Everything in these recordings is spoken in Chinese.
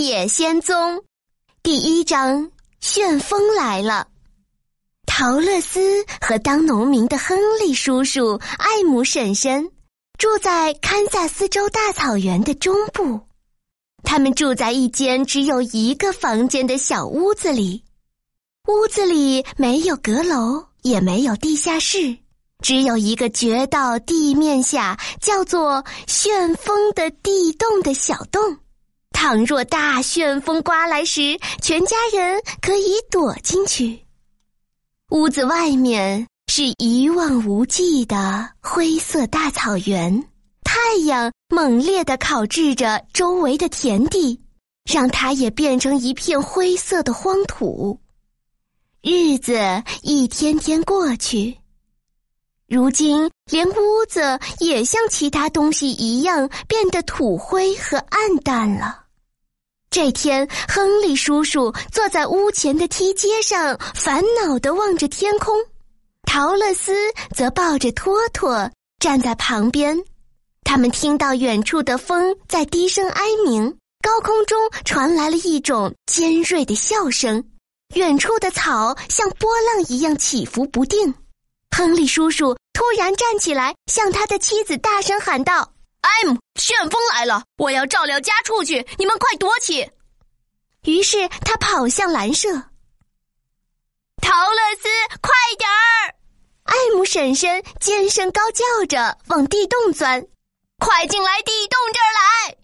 野仙踪》第一章：旋风来了。陶乐斯和当农民的亨利叔叔、艾姆婶婶住在堪萨斯州大草原的中部。他们住在一间只有一个房间的小屋子里，屋子里没有阁楼，也没有地下室。只有一个掘到地面下叫做旋风的地洞的小洞，倘若大旋风刮来时，全家人可以躲进去。屋子外面是一望无际的灰色大草原，太阳猛烈的烤制着周围的田地，让它也变成一片灰色的荒土。日子一天天过去。如今，连屋子也像其他东西一样变得土灰和暗淡了。这天，亨利叔叔坐在屋前的梯阶上，烦恼地望着天空；陶乐斯则抱着托托站在旁边。他们听到远处的风在低声哀鸣，高空中传来了一种尖锐的笑声，远处的草像波浪一样起伏不定。亨利叔叔突然站起来，向他的妻子大声喊道：“艾姆，旋风来了！我要照料家畜去，你们快躲起！”于是他跑向蓝舍。陶乐斯，快点儿！艾姆婶婶尖声高叫着往地洞钻：“快进来地洞这儿来！”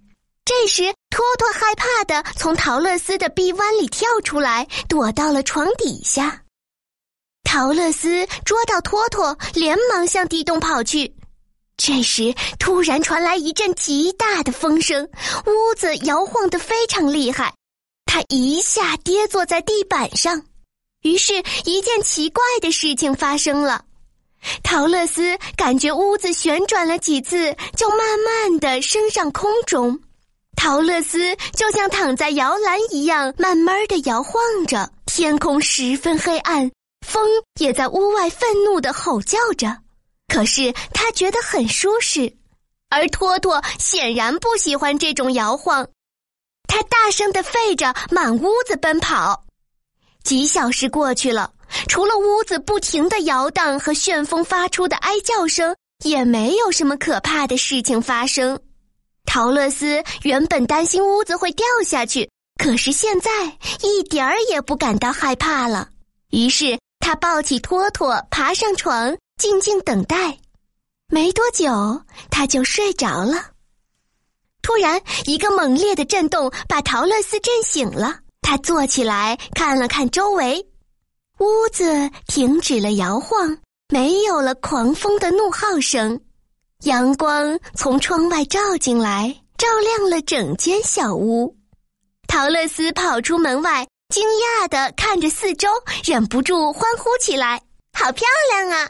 这时，托托害怕的从陶乐斯的臂弯里跳出来，躲到了床底下。陶乐斯捉到托托，连忙向地洞跑去。这时，突然传来一阵极大的风声，屋子摇晃得非常厉害，他一下跌坐在地板上。于是，一件奇怪的事情发生了：陶乐斯感觉屋子旋转了几次，就慢慢的升上空中。陶乐斯就像躺在摇篮一样，慢慢的摇晃着。天空十分黑暗。风也在屋外愤怒的吼叫着，可是他觉得很舒适，而托托显然不喜欢这种摇晃，他大声的吠着，满屋子奔跑。几小时过去了，除了屋子不停的摇荡和旋风发出的哀叫声，也没有什么可怕的事情发生。陶乐斯原本担心屋子会掉下去，可是现在一点儿也不感到害怕了。于是。他抱起托托，爬上床，静静等待。没多久，他就睡着了。突然，一个猛烈的震动把陶乐斯震醒了。他坐起来，看了看周围，屋子停止了摇晃，没有了狂风的怒号声。阳光从窗外照进来，照亮了整间小屋。陶乐斯跑出门外。惊讶的看着四周，忍不住欢呼起来：“好漂亮啊！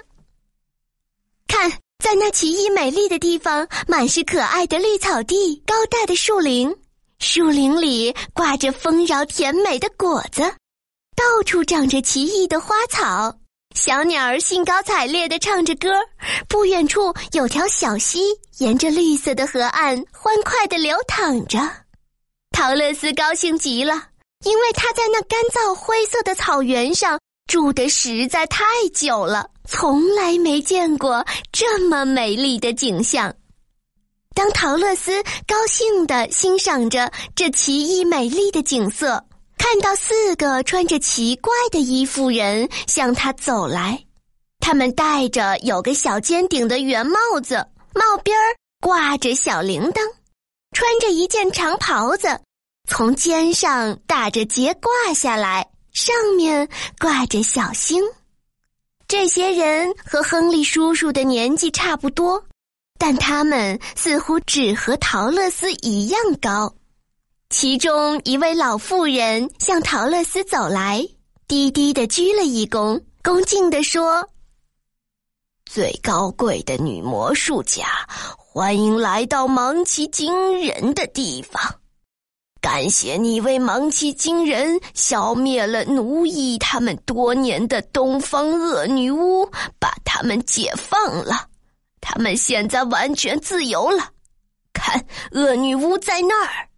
看，在那奇异美丽的地方，满是可爱的绿草地、高大的树林，树林里挂着丰饶甜美的果子，到处长着奇异的花草，小鸟儿兴高采烈的唱着歌。不远处有条小溪，沿着绿色的河岸欢快的流淌着。陶乐斯高兴极了。”因为他在那干燥灰色的草原上住的实在太久了，从来没见过这么美丽的景象。当陶乐斯高兴地欣赏着这奇异美丽的景色，看到四个穿着奇怪的衣服人向他走来，他们戴着有个小尖顶的圆帽子，帽边儿挂着小铃铛，穿着一件长袍子。从肩上打着结挂下来，上面挂着小星。这些人和亨利叔叔的年纪差不多，但他们似乎只和陶乐斯一样高。其中一位老妇人向陶乐斯走来，低低的鞠了一躬，恭敬地说：“最高贵的女魔术家，欢迎来到芒奇惊人的地方。”感谢你为芒奇金人消灭了奴役他们多年的东方恶女巫，把他们解放了，他们现在完全自由了。看，恶女巫在那儿。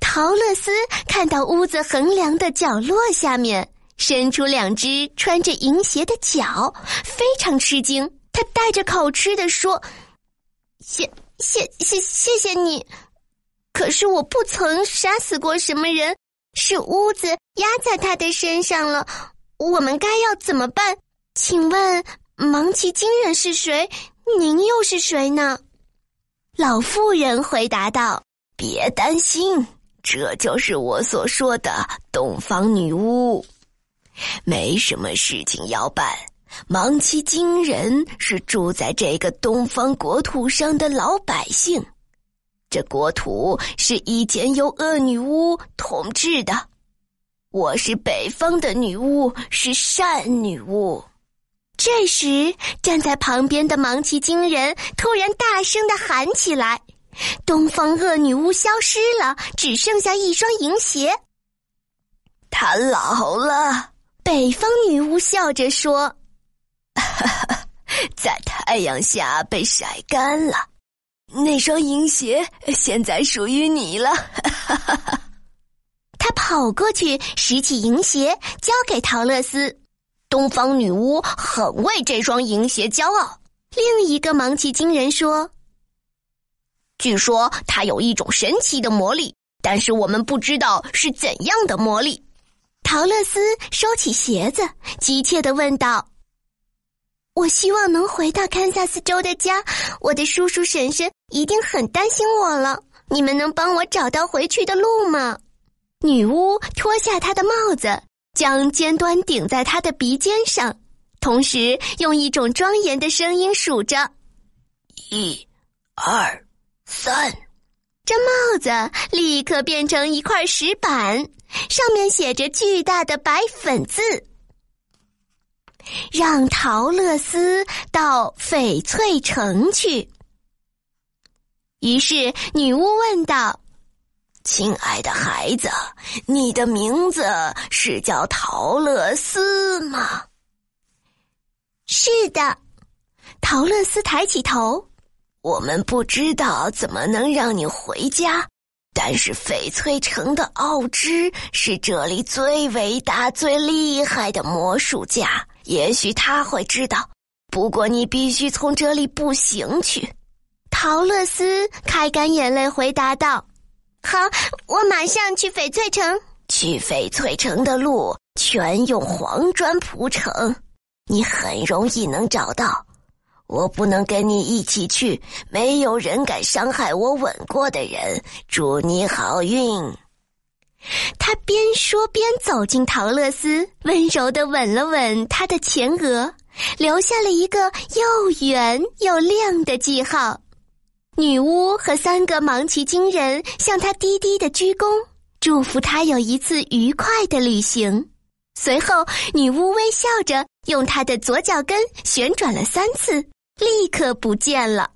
陶乐斯看到屋子横梁的角落下面伸出两只穿着银鞋的脚，非常吃惊。他带着口吃的说：“谢谢谢谢谢你，可是我不曾杀死过什么人，是屋子压在他的身上了。我们该要怎么办？请问芒奇金人是谁？您又是谁呢？”老妇人回答道：“别担心，这就是我所说的东方女巫，没什么事情要办。芒奇金人是住在这个东方国土上的老百姓，这国土是以前由恶女巫统治的。我是北方的女巫，是善女巫。”这时，站在旁边的芒奇金人突然大声的喊起来：“东方恶女巫消失了，只剩下一双银鞋。”他老了。北方女巫笑着说：“ 在太阳下被晒干了，那双银鞋现在属于你了。”他跑过去拾起银鞋，交给陶乐斯。东方女巫很为这双银鞋骄傲。另一个芒奇金人说：“据说它有一种神奇的魔力，但是我们不知道是怎样的魔力。”陶乐斯收起鞋子，急切的问道：“我希望能回到堪萨斯州的家，我的叔叔婶婶一定很担心我了。你们能帮我找到回去的路吗？”女巫脱下她的帽子。将尖端顶在他的鼻尖上，同时用一种庄严的声音数着：“一、二、三。”这帽子立刻变成一块石板，上面写着巨大的白粉字：“让陶乐斯到翡翠城去。”于是女巫问道。亲爱的孩子，你的名字是叫陶乐斯吗？是的，陶乐斯抬起头。我们不知道怎么能让你回家，但是翡翠城的奥芝是这里最伟大、最厉害的魔术家，也许他会知道。不过你必须从这里步行去。陶乐斯开干眼泪回答道。好，我马上去翡翠城。去翡翠城的路全用黄砖铺成，你很容易能找到。我不能跟你一起去，没有人敢伤害我吻过的人。祝你好运。他边说边走进陶乐斯，温柔的吻了吻他的前额，留下了一个又圆又亮的记号。女巫和三个芒奇金人向他低低的鞠躬，祝福他有一次愉快的旅行。随后，女巫微笑着用她的左脚跟旋转了三次，立刻不见了。